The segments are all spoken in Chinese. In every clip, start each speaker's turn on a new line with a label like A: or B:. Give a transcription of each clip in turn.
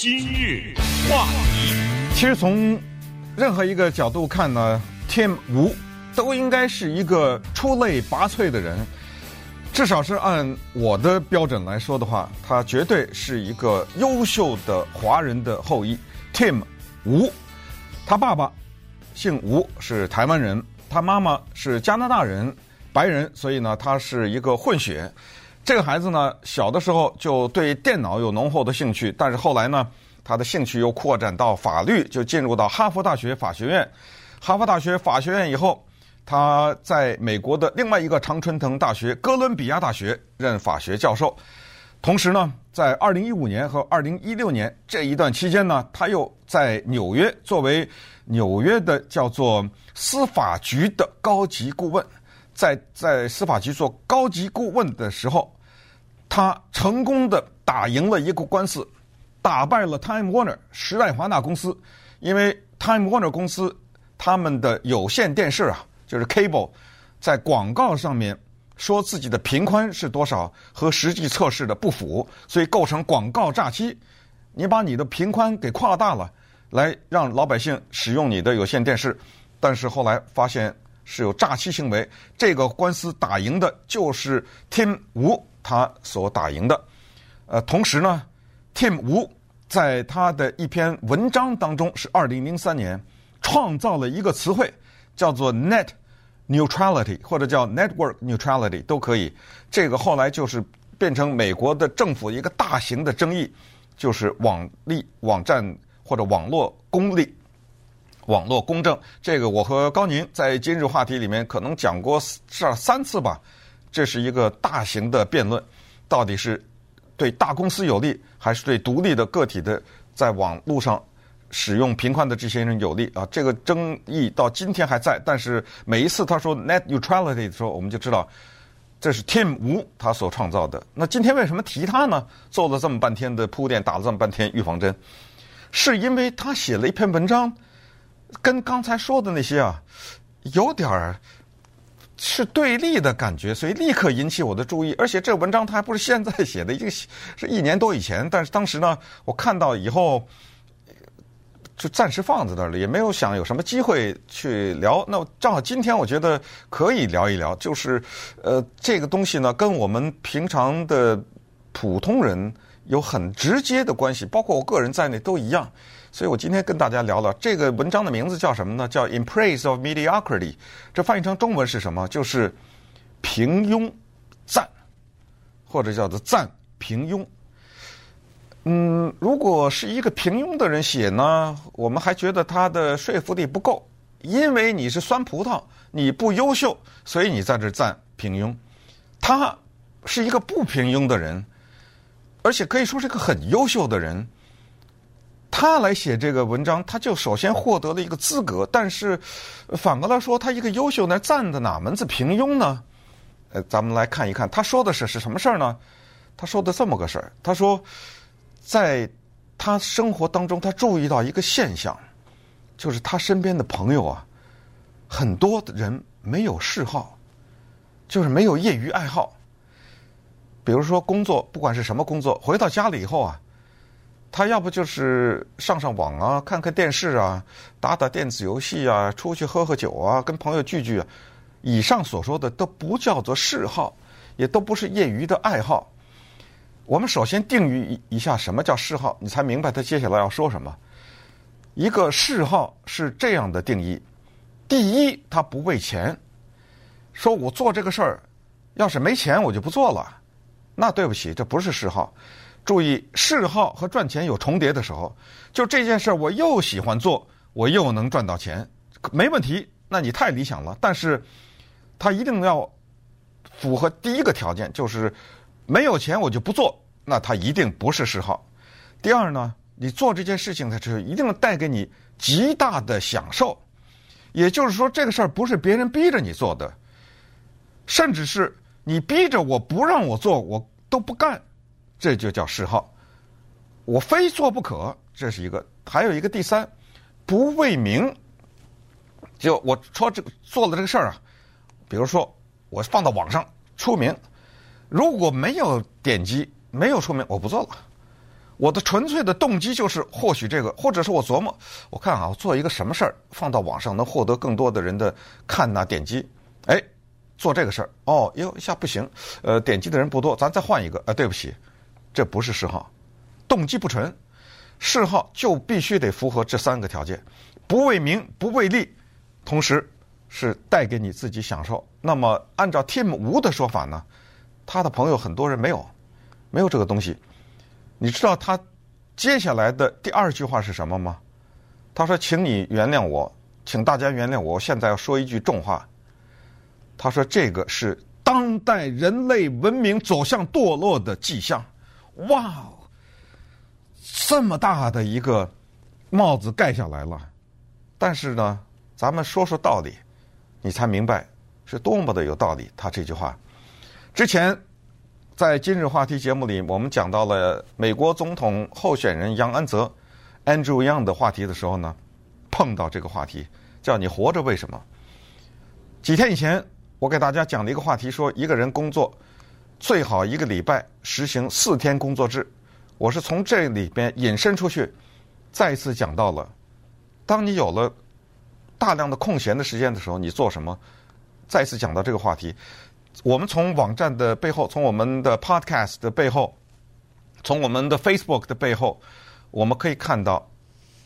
A: 今日话题，
B: 其实从任何一个角度看呢，Tim Wu 都应该是一个出类拔萃的人，至少是按我的标准来说的话，他绝对是一个优秀的华人的后裔。Tim Wu，他爸爸姓吴，是台湾人，他妈妈是加拿大人，白人，所以呢，他是一个混血。这个孩子呢，小的时候就对电脑有浓厚的兴趣，但是后来呢，他的兴趣又扩展到法律，就进入到哈佛大学法学院。哈佛大学法学院以后，他在美国的另外一个常春藤大学——哥伦比亚大学任法学教授。同时呢，在二零一五年和二零一六年这一段期间呢，他又在纽约作为纽约的叫做司法局的高级顾问，在在司法局做高级顾问的时候。他成功的打赢了一个官司，打败了 Time Warner 时代华纳公司，因为 Time Warner 公司他们的有线电视啊，就是 Cable，在广告上面说自己的频宽是多少和实际测试的不符，所以构成广告诈欺。你把你的频宽给扩大了，来让老百姓使用你的有线电视，但是后来发现是有诈欺行为。这个官司打赢的就是 Tim Wu。他所打赢的，呃，同时呢，Tim Wu 在他的一篇文章当中，是二零零三年创造了一个词汇，叫做 Net Neutrality 或者叫 Network Neutrality 都可以。这个后来就是变成美国的政府一个大型的争议，就是网力、网站或者网络公立、网络公正。这个我和高宁在今日话题里面可能讲过这三次吧。这是一个大型的辩论，到底是对大公司有利，还是对独立的个体的在网络上使用频宽的这些人有利啊？这个争议到今天还在。但是每一次他说 net neutrality 的时候，我们就知道这是 Tim Wu 他所创造的。那今天为什么提他呢？做了这么半天的铺垫，打了这么半天预防针，是因为他写了一篇文章，跟刚才说的那些啊有点儿。是对立的感觉，所以立刻引起我的注意。而且这文章它还不是现在写的，已经是一年多以前。但是当时呢，我看到以后就暂时放在那儿了，也没有想有什么机会去聊。那正好今天我觉得可以聊一聊，就是呃，这个东西呢，跟我们平常的普通人有很直接的关系，包括我个人在内都一样。所以我今天跟大家聊聊这个文章的名字叫什么呢？叫《In Praise of Mediocrity》，这翻译成中文是什么？就是平庸赞，或者叫做赞平庸。嗯，如果是一个平庸的人写呢，我们还觉得他的说服力不够，因为你是酸葡萄，你不优秀，所以你在这赞平庸。他是一个不平庸的人，而且可以说是个很优秀的人。他来写这个文章，他就首先获得了一个资格，但是反过来说，他一个优秀那，赞的哪门子平庸呢？呃，咱们来看一看，他说的是是什么事儿呢？他说的这么个事儿，他说，在他生活当中，他注意到一个现象，就是他身边的朋友啊，很多的人没有嗜好，就是没有业余爱好。比如说工作，不管是什么工作，回到家里以后啊。他要不就是上上网啊，看看电视啊，打打电子游戏啊，出去喝喝酒啊，跟朋友聚聚啊。以上所说的都不叫做嗜好，也都不是业余的爱好。我们首先定义一下什么叫嗜好，你才明白他接下来要说什么。一个嗜好是这样的定义：第一，他不为钱，说我做这个事儿，要是没钱我就不做了，那对不起，这不是嗜好。注意，嗜好和赚钱有重叠的时候，就这件事儿，我又喜欢做，我又能赚到钱，没问题。那你太理想了，但是，他一定要符合第一个条件，就是没有钱我就不做，那他一定不是嗜好。第二呢，你做这件事情的时候，一定要带给你极大的享受，也就是说，这个事儿不是别人逼着你做的，甚至是你逼着我不让我做，我都不干。这就叫嗜好，我非做不可，这是一个；还有一个第三，不为名。就我说这个做了这个事儿啊，比如说我放到网上出名，如果没有点击，没有出名，我不做了。我的纯粹的动机就是或许这个，或者是我琢磨，我看啊，我做一个什么事儿放到网上能获得更多的人的看呐点击，哎，做这个事儿。哦，哟一下不行，呃，点击的人不多，咱再换一个，啊，对不起，这不是嗜好，动机不纯，嗜好就必须得符合这三个条件，不为名不为利，同时是带给你自己享受。那么按照 Tim Wu 的说法呢，他的朋友很多人没有，没有这个东西。你知道他接下来的第二句话是什么吗？他说：“请你原谅我，请大家原谅我，我现在要说一句重话。”他说：“这个是当代人类文明走向堕落的迹象。”哇，这么大的一个帽子盖下来了。但是呢，咱们说说道理，你才明白是多么的有道理。他这句话之前。在今日话题节目里，我们讲到了美国总统候选人杨安泽 （Andrew Yang） 的话题的时候呢，碰到这个话题，叫你活着为什么？几天以前，我给大家讲了一个话题，说一个人工作最好一个礼拜实行四天工作制。我是从这里边引申出去，再次讲到了，当你有了大量的空闲的时间的时候，你做什么？再次讲到这个话题。我们从网站的背后，从我们的 Podcast 的背后，从我们的 Facebook 的背后，我们可以看到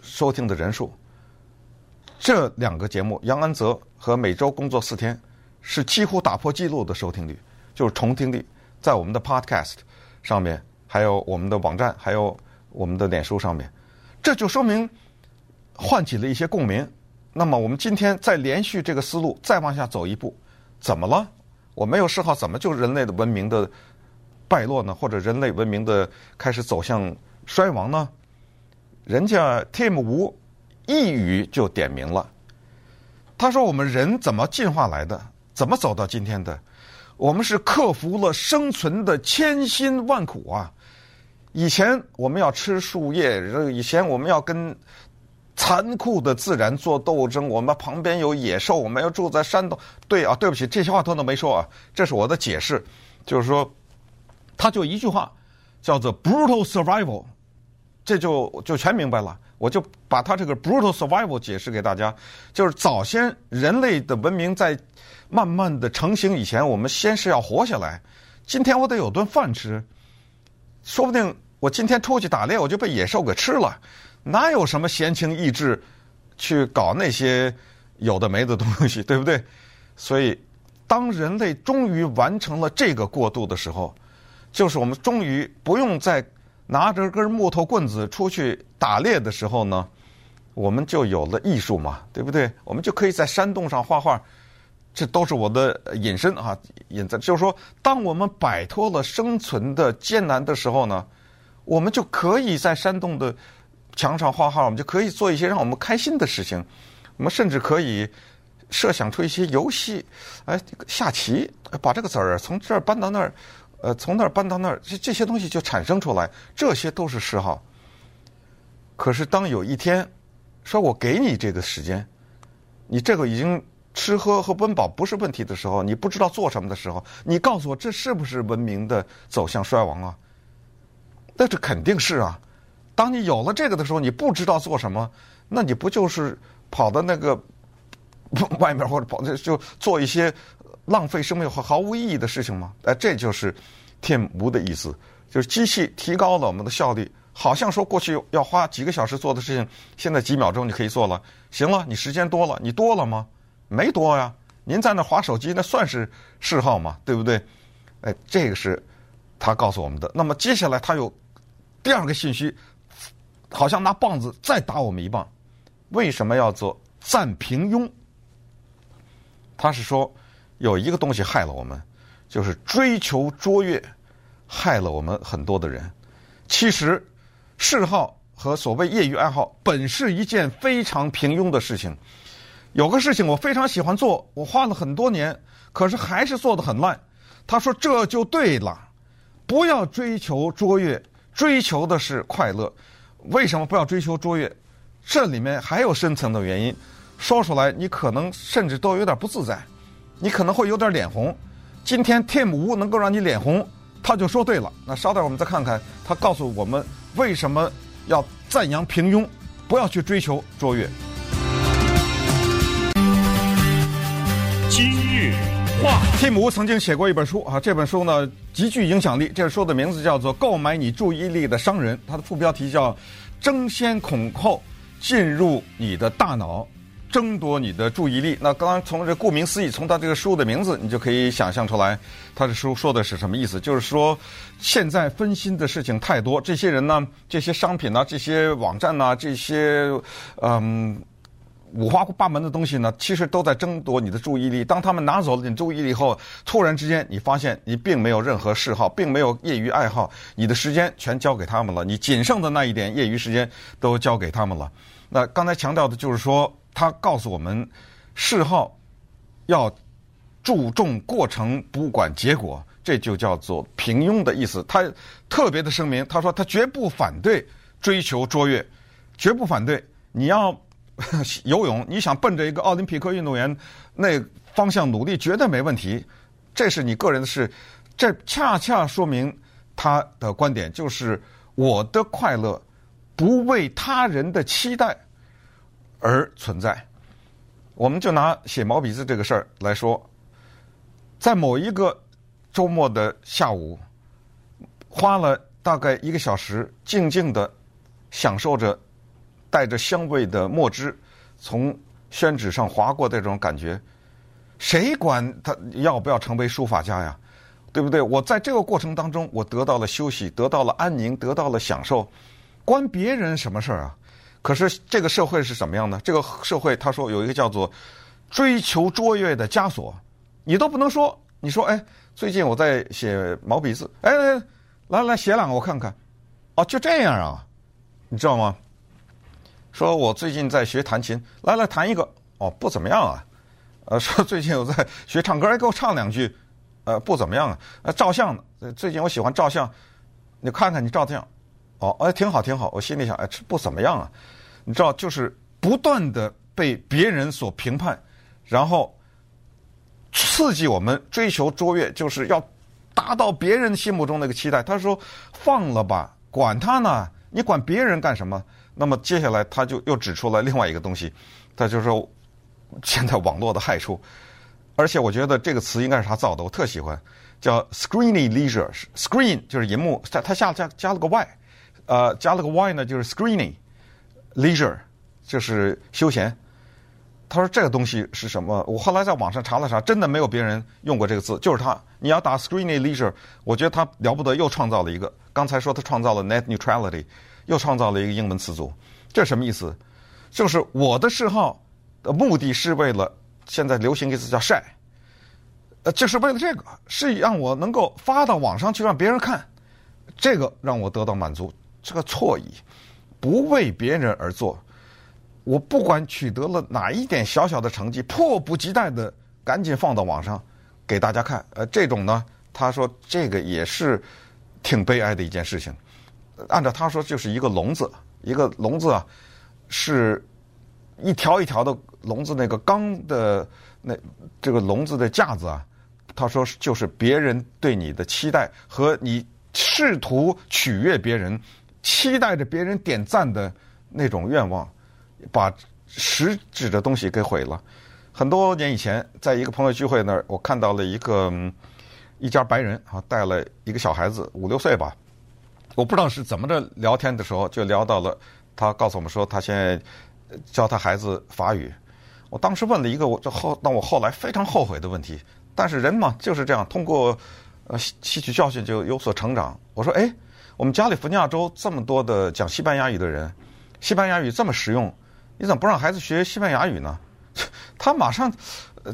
B: 收听的人数。这两个节目，杨安泽和每周工作四天，是几乎打破纪录的收听率，就是重听率，在我们的 Podcast 上面，还有我们的网站，还有我们的脸书上面，这就说明唤起了一些共鸣。那么，我们今天再连续这个思路，再往下走一步，怎么了？我没有嗜好，怎么就人类的文明的败落呢？或者人类文明的开始走向衰亡呢？人家 Tim 吴一语就点明了，他说：“我们人怎么进化来的？怎么走到今天的？我们是克服了生存的千辛万苦啊！以前我们要吃树叶，以前我们要跟……”残酷的自然做斗争，我们旁边有野兽，我们要住在山洞。对啊，对不起，这些话他都没说啊，这是我的解释，就是说，他就一句话，叫做 “brutal survival”，这就就全明白了。我就把他这个 “brutal survival” 解释给大家，就是早先人类的文明在慢慢的成型以前，我们先是要活下来。今天我得有顿饭吃，说不定我今天出去打猎，我就被野兽给吃了。哪有什么闲情逸致去搞那些有的没的东西，对不对？所以，当人类终于完成了这个过渡的时候，就是我们终于不用再拿着根木头棍子出去打猎的时候呢，我们就有了艺术嘛，对不对？我们就可以在山洞上画画，这都是我的引申啊，引子就是说，当我们摆脱了生存的艰难的时候呢，我们就可以在山洞的。墙上画画，我们就可以做一些让我们开心的事情。我们甚至可以设想出一些游戏，哎，下棋，把这个子儿从这儿搬到那儿，呃，从那儿搬到那儿，这这些东西就产生出来。这些都是嗜好。可是当有一天，说我给你这个时间，你这个已经吃喝和温饱不是问题的时候，你不知道做什么的时候，你告诉我这是不是文明的走向衰亡啊？那这肯定是啊。当你有了这个的时候，你不知道做什么，那你不就是跑到那个外面或者跑就做一些浪费生命和毫无意义的事情吗？哎，这就是天无的意思，就是机器提高了我们的效率，好像说过去要花几个小时做的事情，现在几秒钟你可以做了。行了，你时间多了，你多了吗？没多呀。您在那划手机，那算是嗜好嘛？对不对？哎，这个是他告诉我们的。那么接下来他有第二个信息。好像拿棒子再打我们一棒，为什么要做暂平庸？他是说有一个东西害了我们，就是追求卓越，害了我们很多的人。其实嗜好和所谓业余爱好本是一件非常平庸的事情。有个事情我非常喜欢做，我花了很多年，可是还是做得很烂。他说这就对了，不要追求卓越，追求的是快乐。为什么不要追求卓越？这里面还有深层的原因，说出来你可能甚至都有点不自在，你可能会有点脸红。今天 Tim Wu 能够让你脸红，他就说对了。那稍待我们再看看他告诉我们为什么要赞扬平庸，不要去追求卓越？
A: 话，
B: 蒂姆曾经写过一本书啊，这本书呢极具影响力。这本书的名字叫做《购买你注意力的商人》，它的副标题叫“争先恐后进入你的大脑，争夺你的注意力”。那刚刚从这顾名思义，从他这个书的名字，你就可以想象出来，他的书说的是什么意思？就是说，现在分心的事情太多，这些人呢，这些商品啊，这些网站啊，这些嗯。五花八门的东西呢，其实都在争夺你的注意力。当他们拿走了你注意力以后，突然之间你发现你并没有任何嗜好，并没有业余爱好，你的时间全交给他们了，你仅剩的那一点业余时间都交给他们了。那刚才强调的就是说，他告诉我们，嗜好要注重过程，不管结果，这就叫做平庸的意思。他特别的声明，他说他绝不反对追求卓越，绝不反对你要。游泳，你想奔着一个奥林匹克运动员那方向努力，绝对没问题。这是你个人的事，这恰恰说明他的观点就是我的快乐不为他人的期待而存在。我们就拿写毛笔字这个事儿来说，在某一个周末的下午，花了大概一个小时，静静的享受着。带着香味的墨汁从宣纸上划过的这种感觉，谁管他要不要成为书法家呀？对不对？我在这个过程当中，我得到了休息，得到了安宁，得到了享受，关别人什么事儿啊？可是这个社会是什么样的？这个社会他说有一个叫做追求卓越的枷锁，你都不能说。你说，哎，最近我在写毛笔字，哎，来来写两个我看看。哦，就这样啊？你知道吗？说我最近在学弹琴，来来弹一个，哦，不怎么样啊。呃，说最近我在学唱歌，哎，给我唱两句，呃，不怎么样啊。呃，照相呢，最近我喜欢照相，你看看你照的相，哦，哎，挺好挺好。我心里想，哎，这不怎么样啊。你知道，就是不断的被别人所评判，然后刺激我们追求卓越，就是要达到别人心目中那个期待。他说：“放了吧，管他呢，你管别人干什么？”那么接下来他就又指出了另外一个东西，他就说现在网络的害处，而且我觉得这个词应该是他造的，我特喜欢，叫 screeny leisure。screen 就是荧幕，他他下加加了个 y，呃，加了个 y 呢就是 screeny leisure 就是休闲。他说这个东西是什么？我后来在网上查了查，真的没有别人用过这个字，就是他。你要打 screeny leisure，我觉得他了不得，又创造了一个。刚才说他创造了 net neutrality。又创造了一个英文词组，这什么意思？就是我的嗜好的目的是为了现在流行一个词叫晒，呃，就是为了这个，是让我能够发到网上去让别人看，这个让我得到满足。这个错意，不为别人而做，我不管取得了哪一点小小的成绩，迫不及待的赶紧放到网上给大家看。呃，这种呢，他说这个也是挺悲哀的一件事情。按照他说，就是一个笼子，一个笼子啊，是一条一条的笼子，那个钢的那这个笼子的架子啊，他说就是别人对你的期待和你试图取悦别人，期待着别人点赞的那种愿望，把实质的东西给毁了。很多年以前，在一个朋友聚会那儿，我看到了一个一家白人啊，带了一个小孩子，五六岁吧。我不知道是怎么着聊天的时候就聊到了，他告诉我们说他现在教他孩子法语。我当时问了一个我这后让我后来非常后悔的问题，但是人嘛就是这样，通过呃吸取教训就有所成长。我说哎，我们加利福尼亚州这么多的讲西班牙语的人，西班牙语这么实用，你怎么不让孩子学西班牙语呢？他马上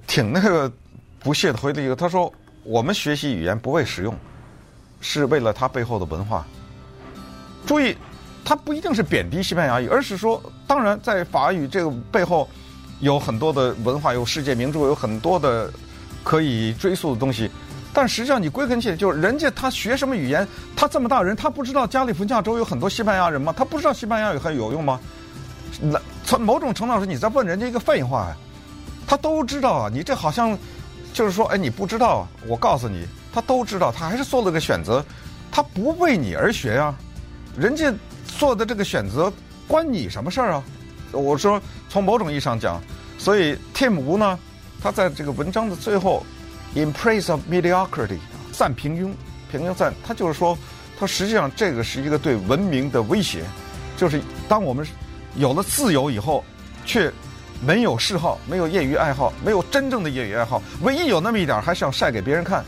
B: 挺那个不屑的回了一个，他说我们学习语言不为实用，是为了它背后的文化。注意，他不一定是贬低西班牙语，而是说，当然在法语这个背后有很多的文化，有世界名著，有很多的可以追溯的东西。但实际上，你归根结底，就是人家他学什么语言，他这么大人，他不知道加利福尼亚州有很多西班牙人吗？他不知道西班牙语很有用吗？那从某种程度上，你在问人家一个废话呀。他都知道啊，你这好像就是说，哎，你不知道，我告诉你，他都知道，他还是做了个选择，他不为你而学呀。人家做的这个选择关你什么事儿啊？我说从某种意义上讲，所以 Tim Wu 呢，他在这个文章的最后，In praise of mediocrity，赞平庸，平庸赞，他就是说，他实际上这个是一个对文明的威胁，就是当我们有了自由以后，却没有嗜好，没有业余爱好，没有真正的业余爱好，唯一有那么一点还是要晒给别人看。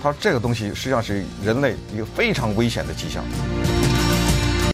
B: 他说这个东西实际上是人类一个非常危险的迹象。